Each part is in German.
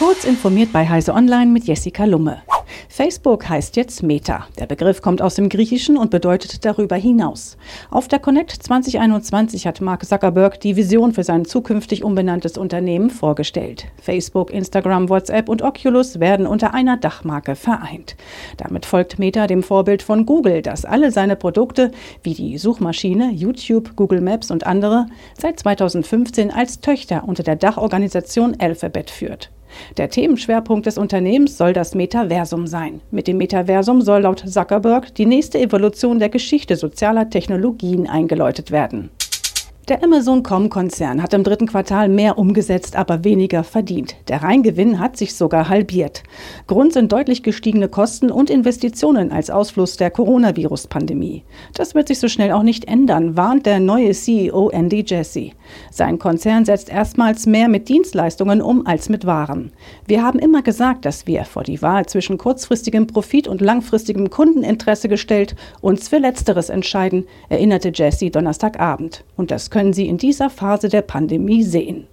Kurz informiert bei Heise Online mit Jessica Lumme. Facebook heißt jetzt Meta. Der Begriff kommt aus dem Griechischen und bedeutet darüber hinaus. Auf der Connect 2021 hat Mark Zuckerberg die Vision für sein zukünftig umbenanntes Unternehmen vorgestellt. Facebook, Instagram, WhatsApp und Oculus werden unter einer Dachmarke vereint. Damit folgt Meta dem Vorbild von Google, das alle seine Produkte wie die Suchmaschine, YouTube, Google Maps und andere seit 2015 als Töchter unter der Dachorganisation Alphabet führt. Der Themenschwerpunkt des Unternehmens soll das Metaversum sein. Mit dem Metaversum soll laut Zuckerberg die nächste Evolution der Geschichte sozialer Technologien eingeläutet werden. Der Amazon.com-Konzern hat im dritten Quartal mehr umgesetzt, aber weniger verdient. Der Reingewinn hat sich sogar halbiert. Grund sind deutlich gestiegene Kosten und Investitionen als Ausfluss der Coronavirus-Pandemie. Das wird sich so schnell auch nicht ändern, warnt der neue CEO Andy Jassy. Sein Konzern setzt erstmals mehr mit Dienstleistungen um als mit Waren. Wir haben immer gesagt, dass wir vor die Wahl zwischen kurzfristigem Profit und langfristigem Kundeninteresse gestellt uns für Letzteres entscheiden, erinnerte Jassy Donnerstagabend. Und das Sie in dieser Phase der Pandemie sehen.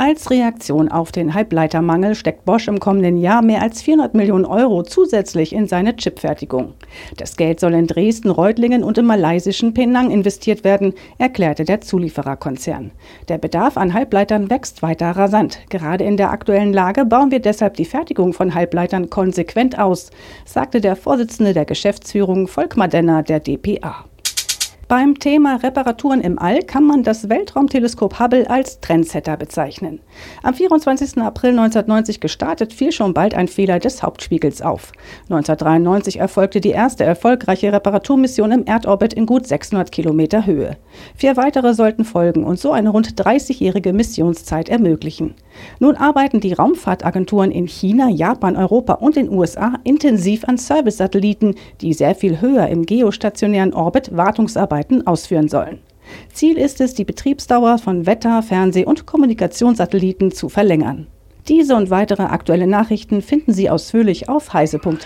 Als Reaktion auf den Halbleitermangel steckt Bosch im kommenden Jahr mehr als 400 Millionen Euro zusätzlich in seine Chipfertigung. Das Geld soll in Dresden, Reutlingen und im malaysischen Penang investiert werden, erklärte der Zuliefererkonzern. Der Bedarf an Halbleitern wächst weiter rasant. Gerade in der aktuellen Lage bauen wir deshalb die Fertigung von Halbleitern konsequent aus, sagte der Vorsitzende der Geschäftsführung Volkmar Denner der DPA. Beim Thema Reparaturen im All kann man das Weltraumteleskop Hubble als Trendsetter bezeichnen. Am 24. April 1990 gestartet, fiel schon bald ein Fehler des Hauptspiegels auf. 1993 erfolgte die erste erfolgreiche Reparaturmission im Erdorbit in gut 600 Kilometer Höhe. Vier weitere sollten folgen und so eine rund 30-jährige Missionszeit ermöglichen. Nun arbeiten die Raumfahrtagenturen in China, Japan, Europa und den USA intensiv an Service-Satelliten, die sehr viel höher im geostationären Orbit Wartungsarbeiten Arbeiten ausführen sollen. Ziel ist es, die Betriebsdauer von Wetter-, Fernseh- und Kommunikationssatelliten zu verlängern. Diese und weitere aktuelle Nachrichten finden Sie ausführlich auf heise.de.